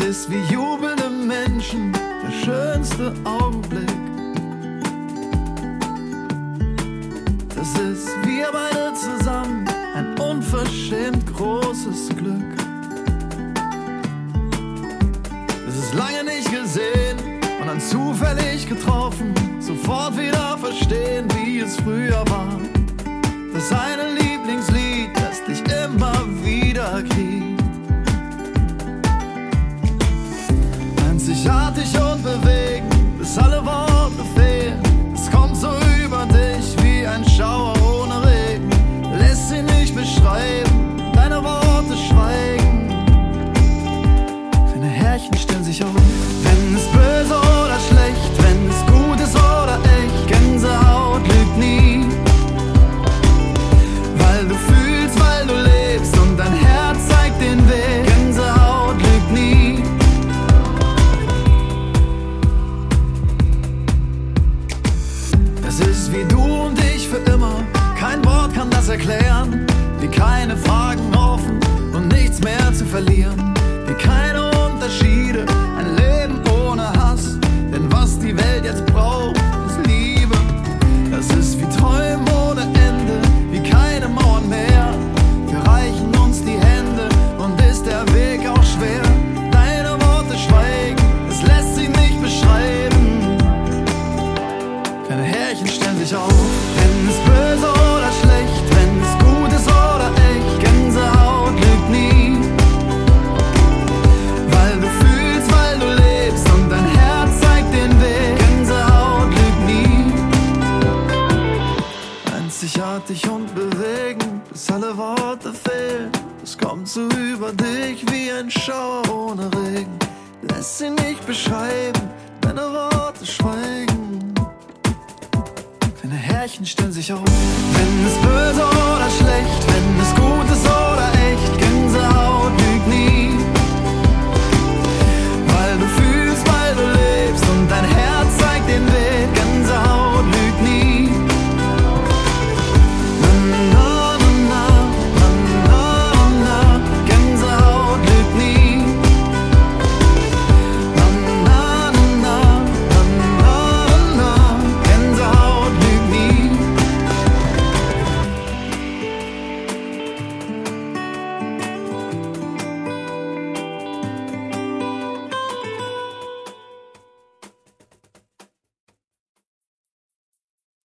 ist wie jubelnde Menschen, der schönste Augenblick. Das ist wir beide zusammen, ein unverschämt großes Glück. Es ist lange nicht gesehen und dann zufällig getroffen, sofort wieder verstehen, wie es früher war. Einzigartig und bewegend, bis alle Worte fehlen. Es kommt so über dich wie ein Schauer ohne Regen. Lässt sie nicht beschreiben, deine Worte schweigen. Deine Härchen stellen sich auf, das erklären. Wie keine Fragen offen und nichts mehr zu verlieren. Wie keine Unterschiede. Ein Leben ohne Hass. Denn was die Welt jetzt braucht, ist Liebe. Das ist wie Träumen ohne Ende. Wie keine Mauern mehr. Wir reichen uns die Hände und ist der Weg auch schwer. Deine Worte schweigen. Es lässt sich nicht beschreiben. Deine Härchen stellen sich auf, Worte fehlen. Es kommt so über dich wie ein Schauer ohne Regen. Lässt sie nicht beschreiben, deine Worte schweigen. Deine Härchen stellen sich auf, wenn es böse